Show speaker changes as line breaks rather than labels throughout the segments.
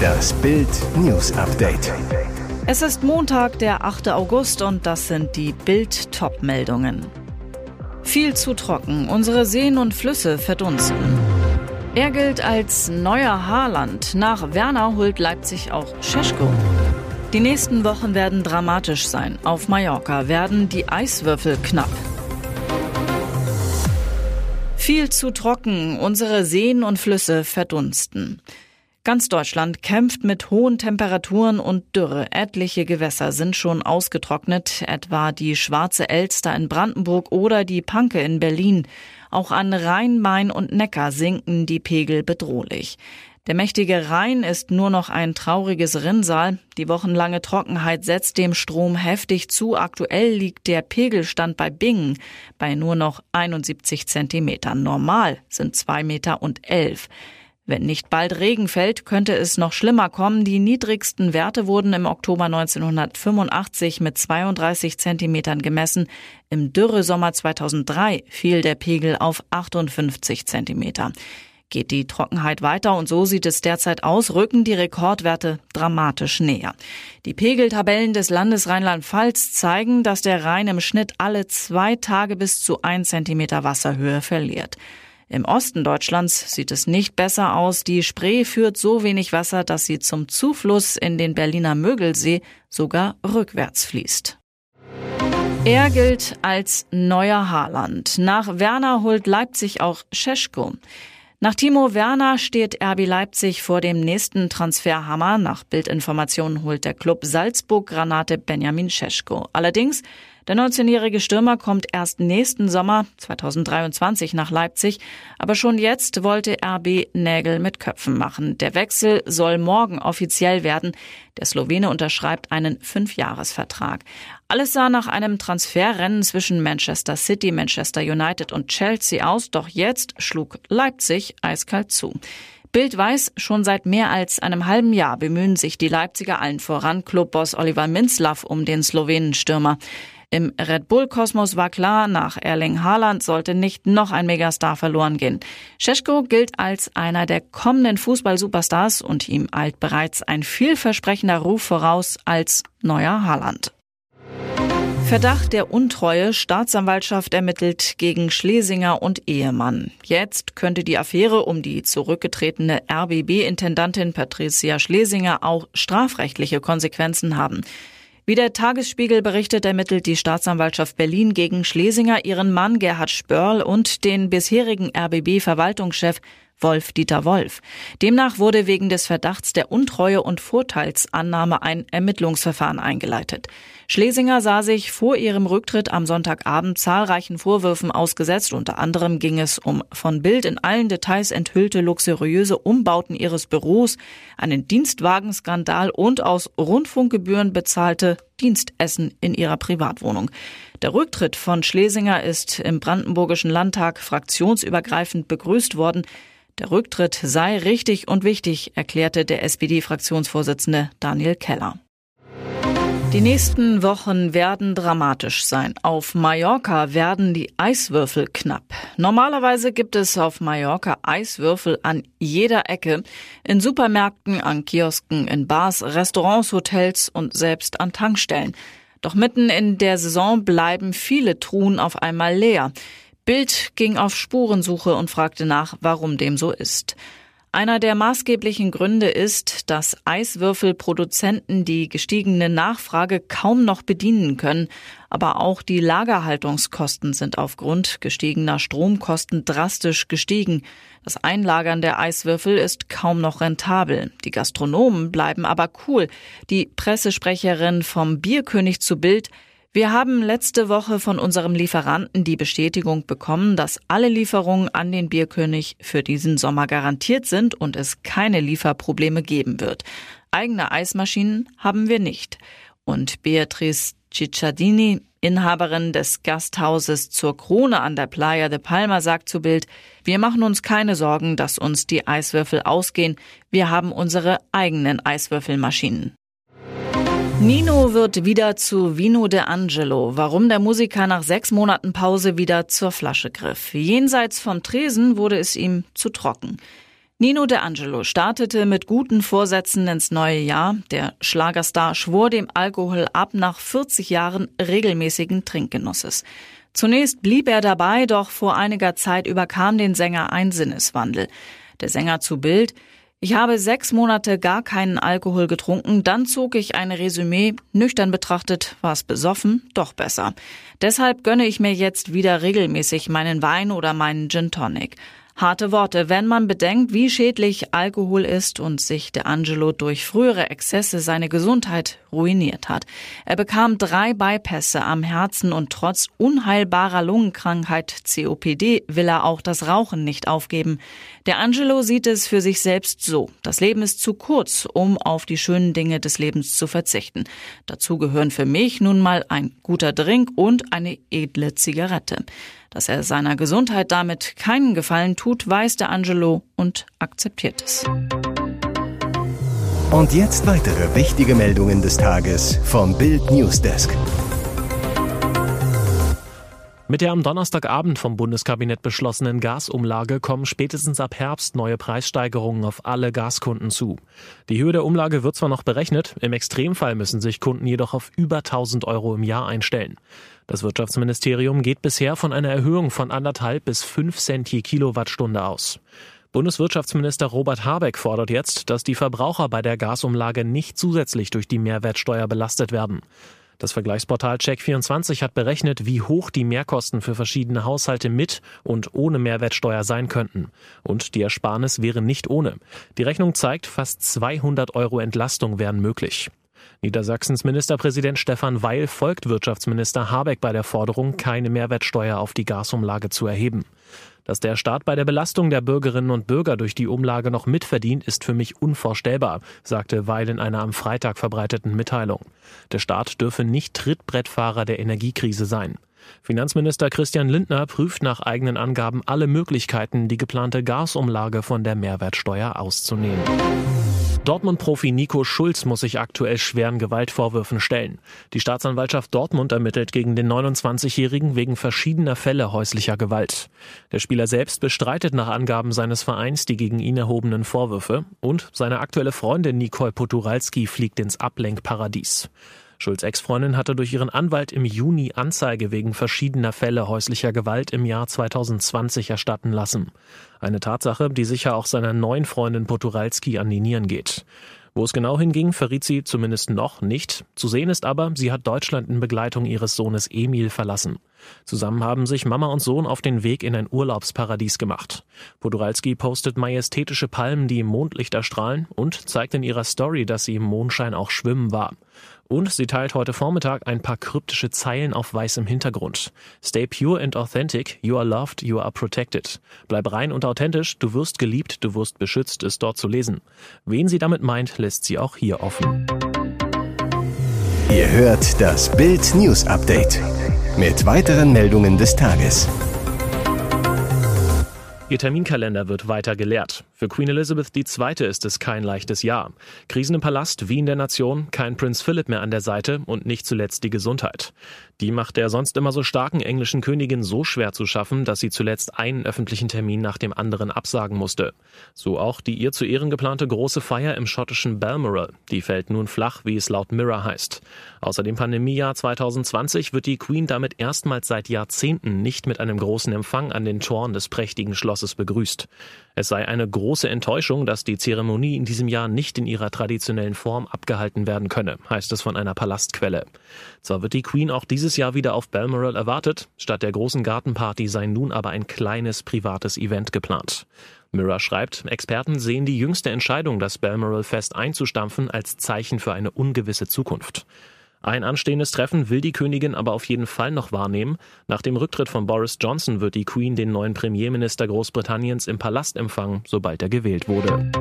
Das Bild News Update.
Es ist Montag, der 8. August und das sind die Bild Top-Meldungen. Viel zu trocken, unsere Seen und Flüsse verdunsten. Er gilt als neuer Haarland. Nach Werner holt Leipzig auch Scheschko. Die nächsten Wochen werden dramatisch sein. Auf Mallorca werden die Eiswürfel knapp. Viel zu trocken, unsere Seen und Flüsse verdunsten. Ganz Deutschland kämpft mit hohen Temperaturen und Dürre. Etliche Gewässer sind schon ausgetrocknet, etwa die Schwarze Elster in Brandenburg oder die Panke in Berlin. Auch an Rhein, Main und Neckar sinken die Pegel bedrohlich. Der mächtige Rhein ist nur noch ein trauriges Rinnsal. Die wochenlange Trockenheit setzt dem Strom heftig zu. Aktuell liegt der Pegelstand bei Bingen bei nur noch 71 Zentimetern. Normal sind zwei Meter und elf. Wenn nicht bald Regen fällt, könnte es noch schlimmer kommen. Die niedrigsten Werte wurden im Oktober 1985 mit 32 Zentimetern gemessen. Im Dürresommer 2003 fiel der Pegel auf 58 Zentimeter. Geht die Trockenheit weiter und so sieht es derzeit aus, rücken die Rekordwerte dramatisch näher. Die Pegeltabellen des Landes Rheinland-Pfalz zeigen, dass der Rhein im Schnitt alle zwei Tage bis zu ein Zentimeter Wasserhöhe verliert. Im Osten Deutschlands sieht es nicht besser aus. Die Spree führt so wenig Wasser, dass sie zum Zufluss in den Berliner Mögelsee sogar rückwärts fließt. Er gilt als neuer Haaland. Nach Werner holt Leipzig auch Scheschko. Nach Timo Werner steht RB Leipzig vor dem nächsten Transferhammer. Nach Bildinformationen holt der Club Salzburg-Granate Benjamin Scheschko. Allerdings der 19-jährige Stürmer kommt erst nächsten Sommer 2023 nach Leipzig, aber schon jetzt wollte RB Nägel mit Köpfen machen. Der Wechsel soll morgen offiziell werden. Der Slowene unterschreibt einen Fünfjahresvertrag. Alles sah nach einem Transferrennen zwischen Manchester City, Manchester United und Chelsea aus, doch jetzt schlug Leipzig eiskalt zu. Bild weiß, schon seit mehr als einem halben Jahr bemühen sich die Leipziger allen voran Clubboss Oliver Minzlaff um den Slowenenstürmer. Im Red Bull-Kosmos war klar, nach Erling Haaland sollte nicht noch ein Megastar verloren gehen. Scheschko gilt als einer der kommenden Fußball-Superstars und ihm eilt bereits ein vielversprechender Ruf voraus als neuer Haaland. Verdacht der Untreue. Staatsanwaltschaft ermittelt gegen Schlesinger und Ehemann. Jetzt könnte die Affäre um die zurückgetretene RBB-Intendantin Patricia Schlesinger auch strafrechtliche Konsequenzen haben. Wie der Tagesspiegel berichtet, ermittelt die Staatsanwaltschaft Berlin gegen Schlesinger ihren Mann Gerhard Spörl und den bisherigen RBB-Verwaltungschef Wolf-Dieter Wolf. Demnach wurde wegen des Verdachts der Untreue und Vorteilsannahme ein Ermittlungsverfahren eingeleitet. Schlesinger sah sich vor ihrem Rücktritt am Sonntagabend zahlreichen Vorwürfen ausgesetzt. Unter anderem ging es um von Bild in allen Details enthüllte luxuriöse Umbauten ihres Büros, einen Dienstwagenskandal und aus Rundfunkgebühren bezahlte Dienstessen in ihrer Privatwohnung. Der Rücktritt von Schlesinger ist im Brandenburgischen Landtag fraktionsübergreifend begrüßt worden. Der Rücktritt sei richtig und wichtig, erklärte der SPD-Fraktionsvorsitzende Daniel Keller. Die nächsten Wochen werden dramatisch sein. Auf Mallorca werden die Eiswürfel knapp. Normalerweise gibt es auf Mallorca Eiswürfel an jeder Ecke, in Supermärkten, an Kiosken, in Bars, Restaurants, Hotels und selbst an Tankstellen. Doch mitten in der Saison bleiben viele Truhen auf einmal leer. Bild ging auf Spurensuche und fragte nach, warum dem so ist. Einer der maßgeblichen Gründe ist, dass Eiswürfelproduzenten die gestiegene Nachfrage kaum noch bedienen können, aber auch die Lagerhaltungskosten sind aufgrund gestiegener Stromkosten drastisch gestiegen. Das Einlagern der Eiswürfel ist kaum noch rentabel. Die Gastronomen bleiben aber cool. Die Pressesprecherin vom Bierkönig zu Bild wir haben letzte Woche von unserem Lieferanten die Bestätigung bekommen, dass alle Lieferungen an den Bierkönig für diesen Sommer garantiert sind und es keine Lieferprobleme geben wird. Eigene Eismaschinen haben wir nicht. Und Beatrice Cicciardini, Inhaberin des Gasthauses zur Krone an der Playa de Palma, sagt zu Bild, wir machen uns keine Sorgen, dass uns die Eiswürfel ausgehen. Wir haben unsere eigenen Eiswürfelmaschinen. Nino wird wieder zu Vino de Angelo. Warum der Musiker nach sechs Monaten Pause wieder zur Flasche griff. Jenseits vom Tresen wurde es ihm zu trocken. Nino De Angelo startete mit guten Vorsätzen ins neue Jahr. Der Schlagerstar schwor dem Alkohol ab nach 40 Jahren regelmäßigen Trinkgenusses. Zunächst blieb er dabei, doch vor einiger Zeit überkam den Sänger ein Sinneswandel. Der Sänger zu Bild, ich habe sechs Monate gar keinen Alkohol getrunken, dann zog ich ein Resümee. Nüchtern betrachtet war es besoffen, doch besser. Deshalb gönne ich mir jetzt wieder regelmäßig meinen Wein oder meinen Gin Tonic. Harte Worte, wenn man bedenkt, wie schädlich Alkohol ist und sich der Angelo durch frühere Exzesse seine Gesundheit ruiniert hat. Er bekam drei Bypässe am Herzen und trotz unheilbarer Lungenkrankheit COPD will er auch das Rauchen nicht aufgeben. Der Angelo sieht es für sich selbst so. Das Leben ist zu kurz, um auf die schönen Dinge des Lebens zu verzichten. Dazu gehören für mich nun mal ein guter Drink und eine edle Zigarette. Dass er seiner Gesundheit damit keinen Gefallen tut, weiß der Angelo und akzeptiert es.
Und jetzt weitere wichtige Meldungen des Tages vom Bild Newsdesk.
Mit der am Donnerstagabend vom Bundeskabinett beschlossenen Gasumlage kommen spätestens ab Herbst neue Preissteigerungen auf alle Gaskunden zu. Die Höhe der Umlage wird zwar noch berechnet, im Extremfall müssen sich Kunden jedoch auf über 1000 Euro im Jahr einstellen. Das Wirtschaftsministerium geht bisher von einer Erhöhung von anderthalb bis fünf Cent je Kilowattstunde aus. Bundeswirtschaftsminister Robert Habeck fordert jetzt, dass die Verbraucher bei der Gasumlage nicht zusätzlich durch die Mehrwertsteuer belastet werden. Das Vergleichsportal Check24 hat berechnet, wie hoch die Mehrkosten für verschiedene Haushalte mit und ohne Mehrwertsteuer sein könnten. Und die Ersparnis wäre nicht ohne. Die Rechnung zeigt, fast 200 Euro Entlastung wären möglich. Niedersachsens Ministerpräsident Stefan Weil folgt Wirtschaftsminister Habeck bei der Forderung, keine Mehrwertsteuer auf die Gasumlage zu erheben. Dass der Staat bei der Belastung der Bürgerinnen und Bürger durch die Umlage noch mitverdient, ist für mich unvorstellbar, sagte Weil in einer am Freitag verbreiteten Mitteilung. Der Staat dürfe nicht Trittbrettfahrer der Energiekrise sein. Finanzminister Christian Lindner prüft nach eigenen Angaben alle Möglichkeiten, die geplante Gasumlage von der Mehrwertsteuer auszunehmen. Dortmund-Profi Nico Schulz muss sich aktuell schweren Gewaltvorwürfen stellen. Die Staatsanwaltschaft Dortmund ermittelt gegen den 29-Jährigen wegen verschiedener Fälle häuslicher Gewalt. Der Spieler selbst bestreitet nach Angaben seines Vereins die gegen ihn erhobenen Vorwürfe und seine aktuelle Freundin Nicole Poturalski fliegt ins Ablenkparadies. Schulz Ex-Freundin hatte durch ihren Anwalt im Juni Anzeige wegen verschiedener Fälle häuslicher Gewalt im Jahr 2020 erstatten lassen. Eine Tatsache, die sicher auch seiner neuen Freundin Poturalski an die Nieren geht. Wo es genau hinging, verriet sie zumindest noch nicht. Zu sehen ist aber, sie hat Deutschland in Begleitung ihres Sohnes Emil verlassen. Zusammen haben sich Mama und Sohn auf den Weg in ein Urlaubsparadies gemacht. Poduralski postet majestätische Palmen, die im Mondlicht erstrahlen und zeigt in ihrer Story, dass sie im Mondschein auch schwimmen war. Und sie teilt heute Vormittag ein paar kryptische Zeilen auf weißem Hintergrund. Stay pure and authentic, you are loved, you are protected. Bleib rein und authentisch, du wirst geliebt, du wirst beschützt, ist dort zu lesen. Wen sie damit meint, lässt sie auch hier offen.
Ihr hört das Bild News Update mit weiteren Meldungen des Tages.
Ihr Terminkalender wird weiter geleert. Für Queen Elizabeth II. ist es kein leichtes Jahr. Krisen im Palast, wie in der Nation, kein Prinz Philip mehr an der Seite und nicht zuletzt die Gesundheit. Die macht der sonst immer so starken englischen Königin so schwer zu schaffen, dass sie zuletzt einen öffentlichen Termin nach dem anderen absagen musste. So auch die ihr zu Ehren geplante große Feier im schottischen Balmoral. Die fällt nun flach, wie es laut Mirror heißt. Außer dem Pandemiejahr 2020 wird die Queen damit erstmals seit Jahrzehnten nicht mit einem großen Empfang an den Toren des prächtigen Schlosses begrüßt. Es sei eine große Enttäuschung, dass die Zeremonie in diesem Jahr nicht in ihrer traditionellen Form abgehalten werden könne, heißt es von einer Palastquelle. Zwar wird die Queen auch dieses Jahr wieder auf Balmoral erwartet, statt der großen Gartenparty sei nun aber ein kleines privates Event geplant. Mirror schreibt, Experten sehen die jüngste Entscheidung, das Balmoral Fest einzustampfen, als Zeichen für eine ungewisse Zukunft. Ein anstehendes Treffen will die Königin aber auf jeden Fall noch wahrnehmen. Nach dem Rücktritt von Boris Johnson wird die Queen den neuen Premierminister Großbritanniens im Palast empfangen, sobald er gewählt wurde.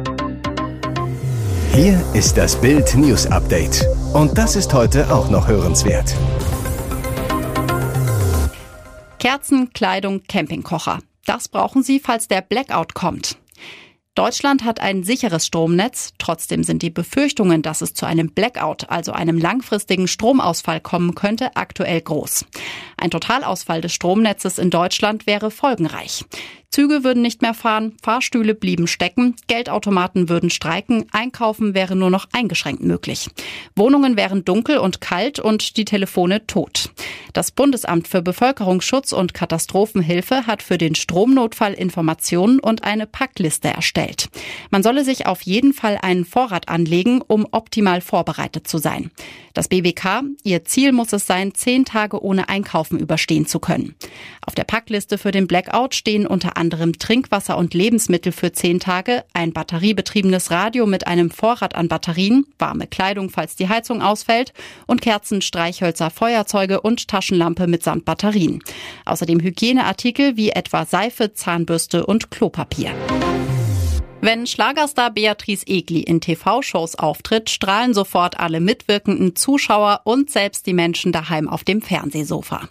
Hier ist das Bild News Update. Und das ist heute auch noch hörenswert.
Kerzen, Kleidung, Campingkocher. Das brauchen Sie, falls der Blackout kommt. Deutschland hat ein sicheres Stromnetz. Trotzdem sind die Befürchtungen, dass es zu einem Blackout, also einem langfristigen Stromausfall kommen könnte, aktuell groß. Ein Totalausfall des Stromnetzes in Deutschland wäre folgenreich. Züge würden nicht mehr fahren, Fahrstühle blieben stecken, Geldautomaten würden streiken, Einkaufen wäre nur noch eingeschränkt möglich. Wohnungen wären dunkel und kalt und die Telefone tot. Das Bundesamt für Bevölkerungsschutz und Katastrophenhilfe hat für den Stromnotfall Informationen und eine Packliste erstellt. Man solle sich auf jeden Fall einen Vorrat anlegen, um optimal vorbereitet zu sein. Das BBK, ihr Ziel muss es sein, zehn Tage ohne Einkaufen überstehen zu können. Auf der Packliste für den Blackout stehen unter anderem Trinkwasser und Lebensmittel für zehn Tage, ein batteriebetriebenes Radio mit einem Vorrat an Batterien, warme Kleidung, falls die Heizung ausfällt und Kerzen, Streichhölzer, Feuerzeuge und Taschenlampe mitsamt Batterien. Außerdem Hygieneartikel wie etwa Seife, Zahnbürste und Klopapier. Wenn Schlagerstar Beatrice Egli in TV-Shows auftritt, strahlen sofort alle mitwirkenden Zuschauer und selbst die Menschen daheim auf dem Fernsehsofa.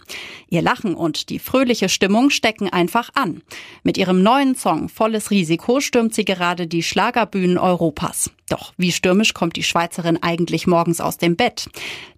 Ihr Lachen und die fröhliche Stimmung stecken einfach an. Mit ihrem neuen Song Volles Risiko stürmt sie gerade die Schlagerbühnen Europas. Doch wie stürmisch kommt die Schweizerin eigentlich morgens aus dem Bett?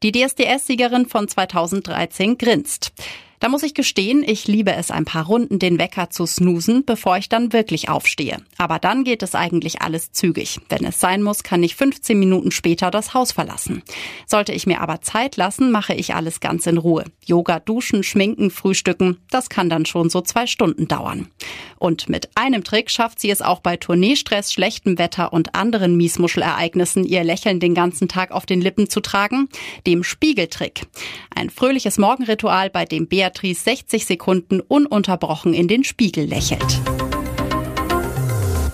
Die DSDS-Siegerin von 2013 grinst. Da muss ich gestehen, ich liebe es ein paar Runden den Wecker zu snoosen, bevor ich dann wirklich aufstehe. Aber dann geht es eigentlich alles zügig. Wenn es sein muss, kann ich 15 Minuten später das Haus verlassen. Sollte ich mir aber Zeit lassen, mache ich alles ganz in Ruhe. Yoga, duschen, schminken, frühstücken, das kann dann schon so zwei Stunden dauern. Und mit einem Trick schafft sie es auch bei Tourneestress, schlechtem Wetter und anderen Miesmuschelereignissen, ihr Lächeln den ganzen Tag auf den Lippen zu tragen, dem Spiegeltrick. Ein fröhliches Morgenritual, bei dem Bea Beatrice 60 Sekunden ununterbrochen in den Spiegel lächelt.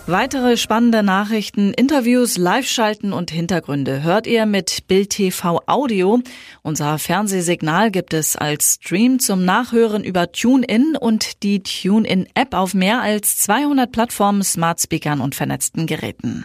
Weitere spannende Nachrichten, Interviews, Live-Schalten und Hintergründe hört ihr mit Bild TV Audio. Unser Fernsehsignal gibt es als Stream zum Nachhören über TuneIn und die TuneIn-App auf mehr als 200 Plattformen, Smart Speakern und vernetzten Geräten.